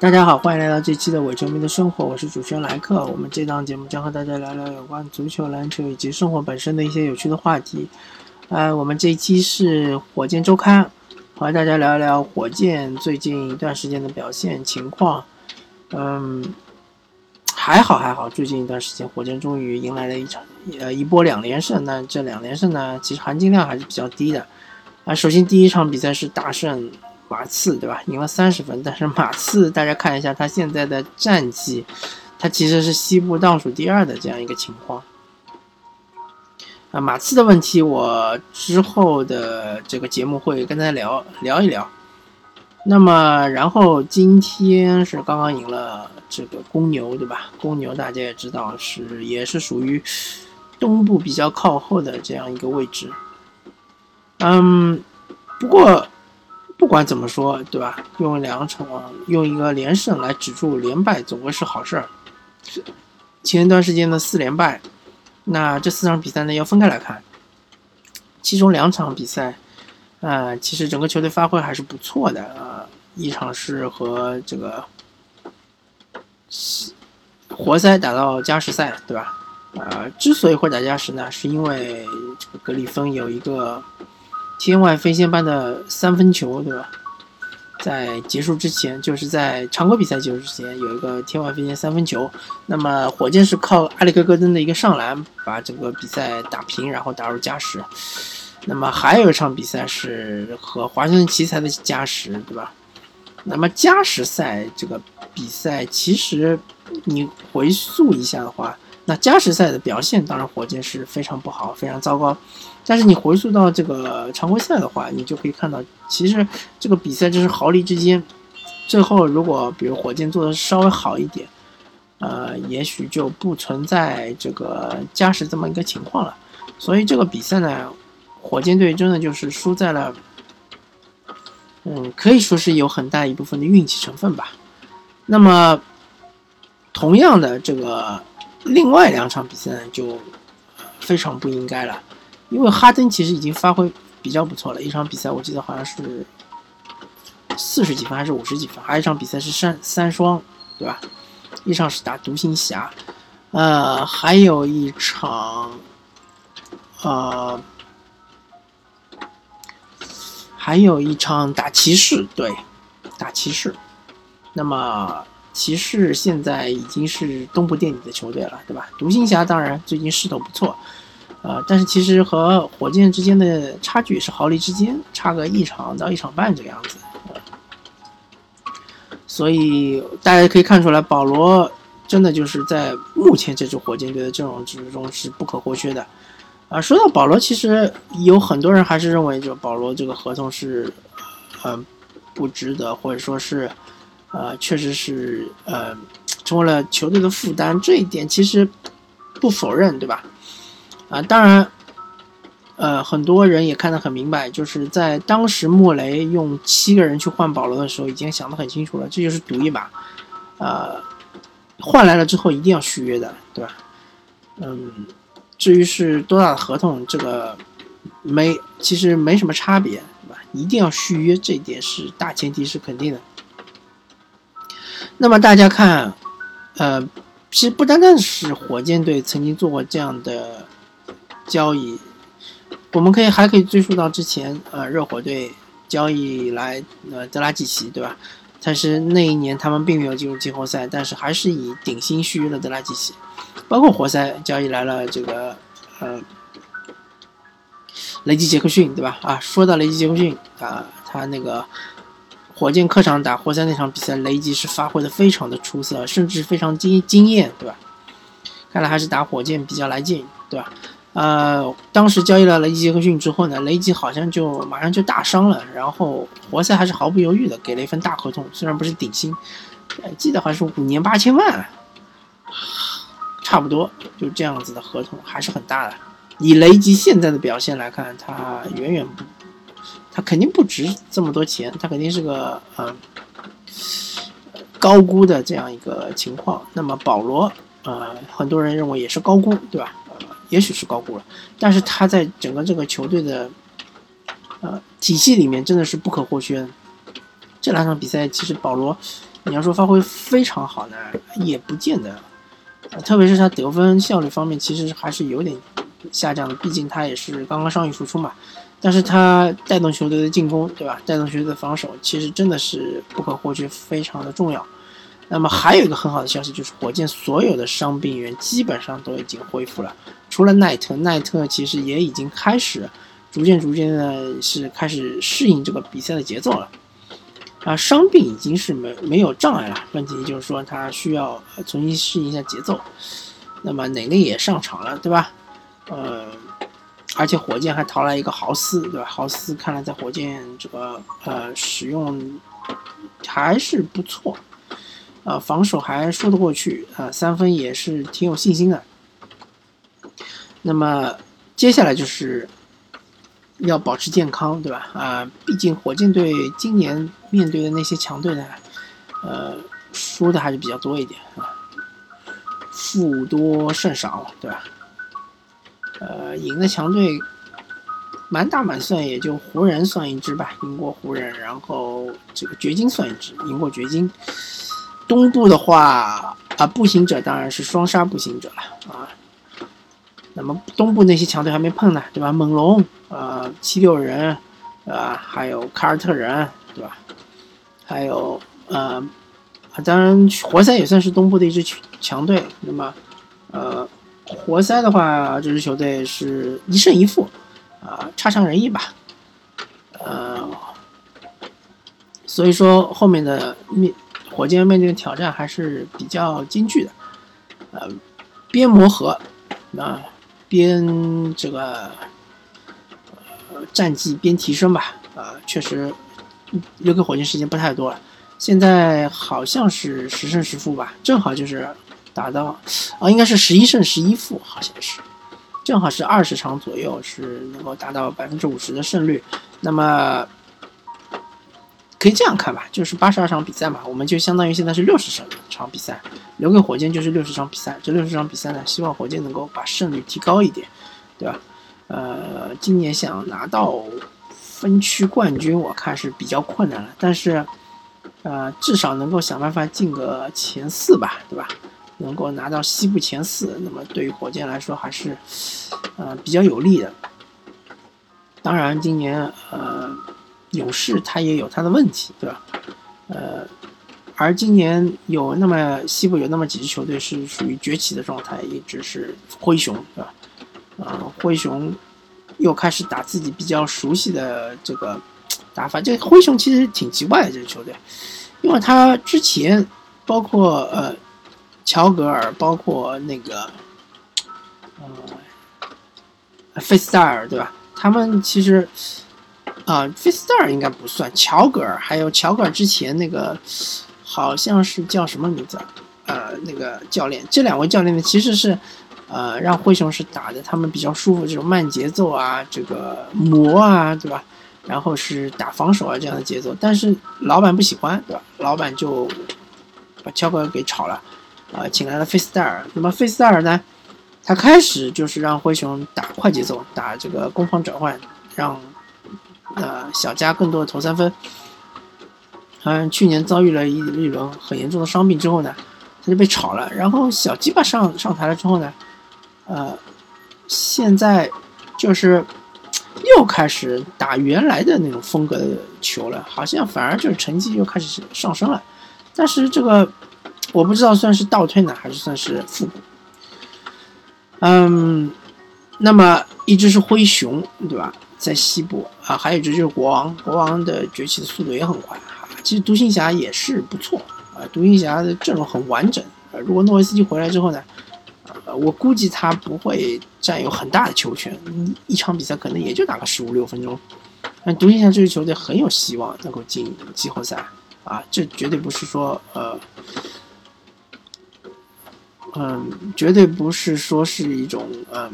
大家好，欢迎来到这期的伪球迷的生活，我是主持人莱克。我们这档节目将和大家聊聊有关足球、篮球以及生活本身的一些有趣的话题。呃，我们这一期是火箭周刊，和大家聊一聊火箭最近一段时间的表现情况。嗯，还好还好，最近一段时间火箭终于迎来了一场呃一波两连胜。那这两连胜呢，其实含金量还是比较低的。啊，首先第一场比赛是大胜。马刺对吧？赢了三十分，但是马刺大家看一下他现在的战绩，他其实是西部倒数第二的这样一个情况。啊，马刺的问题我之后的这个节目会跟大家聊聊一聊。那么，然后今天是刚刚赢了这个公牛对吧？公牛大家也知道是也是属于东部比较靠后的这样一个位置。嗯，不过。不管怎么说，对吧？用两场用一个连胜来止住连败，总归是好事儿。前一段时间的四连败，那这四场比赛呢要分开来看。其中两场比赛，呃，其实整个球队发挥还是不错的啊。一场是和这个活塞打到加时赛，对吧？呃，之所以会打加时呢，是因为这个格里芬有一个。天外飞仙般的三分球，对吧？在结束之前，就是在常规比赛结束之前，有一个天外飞仙三分球。那么火箭是靠埃里克戈登的一个上篮，把整个比赛打平，然后打入加时。那么还有一场比赛是和华盛顿奇才的加时，对吧？那么加时赛这个比赛，其实你回溯一下的话，那加时赛的表现，当然火箭是非常不好，非常糟糕。但是你回溯到这个常规赛的话，你就可以看到，其实这个比赛就是毫厘之间。最后，如果比如火箭做的稍微好一点，呃，也许就不存在这个加时这么一个情况了。所以这个比赛呢，火箭队真的就是输在了，嗯，可以说是有很大一部分的运气成分吧。那么，同样的这个另外两场比赛，就非常不应该了。因为哈登其实已经发挥比较不错了，一场比赛我记得好像是四十几分还是五十几分，还有一场比赛是三三双，对吧？一场是打独行侠，呃，还有一场，呃，还有一场打骑士，对，打骑士。那么骑士现在已经是东部垫底的球队了，对吧？独行侠当然最近势头不错。呃，但是其实和火箭之间的差距是毫厘之间，差个一场到一场半这个样子。所以大家可以看出来，保罗真的就是在目前这支火箭队的阵容之中是不可或缺的。啊，说到保罗，其实有很多人还是认为，就保罗这个合同是，嗯，不值得，或者说是，呃，确实是，呃，成为了球队的负担。这一点其实不否认，对吧？啊，当然，呃，很多人也看得很明白，就是在当时莫雷用七个人去换保罗的时候，已经想得很清楚了，这就是赌一把，呃，换来了之后一定要续约的，对吧？嗯，至于是多大的合同，这个没，其实没什么差别，对吧？一定要续约，这一点是大前提，是肯定的。那么大家看，呃，其实不单单是火箭队曾经做过这样的。交易，我们可以还可以追溯到之前，呃，热火队交易来呃德拉季奇，对吧？但是那一年他们并没有进入季后赛，但是还是以顶薪续约了德拉季奇。包括活塞交易来了这个呃雷吉杰克逊，对吧？啊，说到雷吉杰克逊啊，他那个火箭客场打活塞那场比赛，雷吉是发挥的非常的出色，甚至非常惊惊艳，对吧？看来还是打火箭比较来劲，对吧？呃，当时交易了雷吉杰克逊之后呢，雷吉好像就马上就大伤了，然后活塞还是毫不犹豫的给了一份大合同，虽然不是顶薪，记得好像是五年八千万，差不多就这样子的合同还是很大的。以雷吉现在的表现来看，他远远不，他肯定不值这么多钱，他肯定是个嗯高估的这样一个情况。那么保罗，呃，很多人认为也是高估，对吧？也许是高估了，但是他在整个这个球队的呃体系里面真的是不可或缺。这两场比赛其实保罗你要说发挥非常好呢，也不见得。特别是他得分效率方面，其实还是有点下降的。毕竟他也是刚刚伤愈复出嘛。但是他带动球队的进攻，对吧？带动球队的防守，其实真的是不可或缺，非常的重要。那么还有一个很好的消息，就是火箭所有的伤病员基本上都已经恢复了，除了奈特，奈特其实也已经开始逐渐逐渐的是开始适应这个比赛的节奏了。啊，伤病已经是没没有障碍了，问题就是说他需要重新适应一下节奏。那么哪内也上场了，对吧？呃，而且火箭还淘来一个豪斯，对吧？豪斯看来在火箭这个呃使用还是不错，呃，防守还说得过去，啊，三分也是挺有信心的。那么接下来就是。要保持健康，对吧？啊，毕竟火箭队今年面对的那些强队呢，呃，输的还是比较多一点啊，负多胜少，对吧？呃，赢的强队满打满算也就湖人算一支吧，赢过湖人，然后这个掘金算一支，赢过掘金。东部的话啊，步行者当然是双杀步行者了啊。那么东部那些强队还没碰呢，对吧？猛龙。呃，七六人，啊，还有凯尔特人，对吧？还有呃，当然活塞也算是东部的一支强队。那么，呃，活塞的话，这支球队是一胜一负，啊，差强人意吧。呃，所以说后面的面火箭面对的挑战还是比较艰巨的。呃，边磨合，啊，边这个。战绩边提升吧，啊，确实留给火箭时间不太多了。现在好像是十胜十负吧，正好就是达到啊，应该是十一胜十一负，好像是，正好是二十场左右是能够达到百分之五十的胜率。那么可以这样看吧，就是八十二场比赛嘛，我们就相当于现在是六十场比赛，留给火箭就是六十场比赛。这六十场比赛呢，希望火箭能够把胜率提高一点，对吧？呃，今年想拿到分区冠军，我看是比较困难了。但是，呃，至少能够想办法进个前四吧，对吧？能够拿到西部前四，那么对于火箭来说还是呃比较有利的。当然，今年呃勇士他也有他的问题，对吧？呃，而今年有那么西部有那么几支球队是属于崛起的状态，一直是灰熊，对吧？啊，灰熊又开始打自己比较熟悉的这个打法。这灰熊其实挺奇怪的这支球队，因为他之前包括呃乔格尔，包括那个呃费斯戴尔，对吧？他们其实啊，费斯戴尔应该不算，乔格尔还有乔格尔之前那个好像是叫什么名字？呃，那个教练，这两位教练呢，其实是。呃，让灰熊是打的他们比较舒服，这种慢节奏啊，这个磨啊，对吧？然后是打防守啊这样的节奏，但是老板不喜欢，对吧？老板就把乔格尔给炒了，啊，请来了费斯戴尔。那么费斯戴尔呢，他开始就是让灰熊打快节奏，打这个攻防转换，让呃小加更多的投三分。嗯，去年遭遇了一一轮很严重的伤病之后呢，他就被炒了。然后小鸡巴上上台了之后呢？呃，现在就是又开始打原来的那种风格的球了，好像反而就是成绩又开始上升了。但是这个我不知道算是倒退呢，还是算是复古。嗯，那么一只是灰熊，对吧？在西部啊，还有一只就是国王，国王的崛起的速度也很快啊。其实独行侠也是不错啊，独行侠的阵容很完整啊。如果诺维斯基回来之后呢？呃，我估计他不会占有很大的球权，一场比赛可能也就打个十五六分钟。但独行侠这支球队很有希望能够进季后赛啊，这绝对不是说呃，嗯，绝对不是说是一种嗯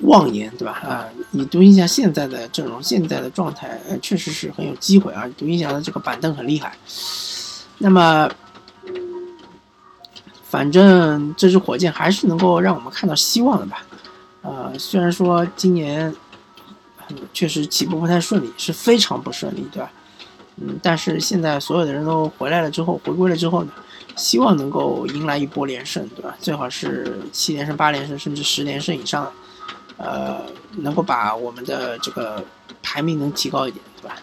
妄言，对吧？啊，以独行侠现在的阵容、现在的状态，呃，确实是很有机会啊。独行侠的这个板凳很厉害，那么。反正这支火箭还是能够让我们看到希望的吧，呃，虽然说今年确实起步不太顺利，是非常不顺利，对吧？嗯，但是现在所有的人都回来了之后，回归了之后呢，希望能够迎来一波连胜，对吧？最好是七连胜、八连胜，甚至十连胜以上，呃，能够把我们的这个排名能提高一点，对吧？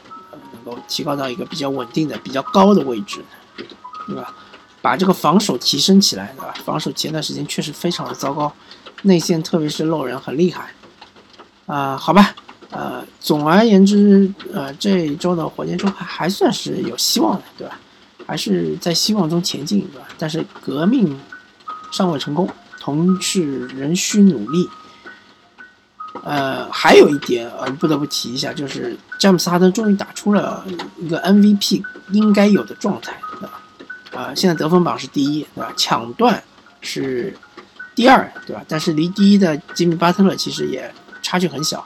能够提高到一个比较稳定的、比较高的位置，对吧？把这个防守提升起来，对吧？防守前段时间确实非常的糟糕，内线特别是漏人很厉害，啊，好吧，呃，总而言之，呃，这一周的火箭周还还算是有希望的，对吧？还是在希望中前进，对吧？但是革命尚未成功，同事仍需努力。呃，还有一点呃，不得不提一下，就是詹姆斯哈登终于打出了一个 MVP 应该有的状态，对吧？啊，现在得分榜是第一，对吧？抢断是第二，对吧？但是离第一的吉米巴特勒其实也差距很小。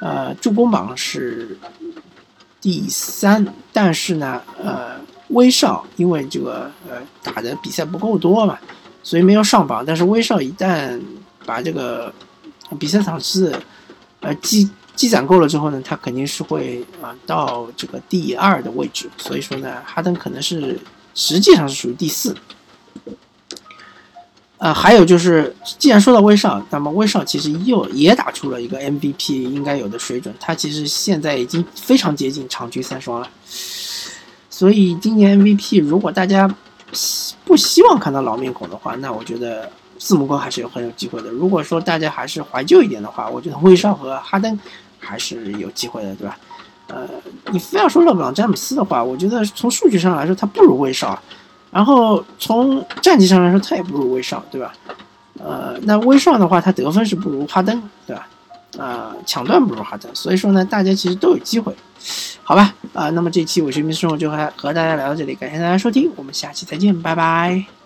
呃，助攻榜是第三，但是呢，呃，威少因为这个呃打的比赛不够多嘛，所以没有上榜。但是威少一旦把这个比赛场次呃积积攒够了之后呢，他肯定是会啊到这个第二的位置。所以说呢，哈登可能是。实际上是属于第四，呃，还有就是，既然说到威少，那么威少其实又也打出了一个 MVP 应该有的水准，他其实现在已经非常接近场均三双了。所以今年 MVP 如果大家不希望看到老面孔的话，那我觉得字母哥还是有很有机会的。如果说大家还是怀旧一点的话，我觉得威少和哈登还是有机会的，对吧？呃，你非要说勒布朗詹姆斯的话，我觉得从数据上来说他不如威少，然后从战绩上来说他也不如威少，对吧？呃，那威少的话，他得分是不如哈登，对吧？呃，抢断不如哈登，所以说呢，大家其实都有机会，好吧？啊，那么这期我是明生活就和和大家聊到这里，感谢大家收听，我们下期再见，拜拜。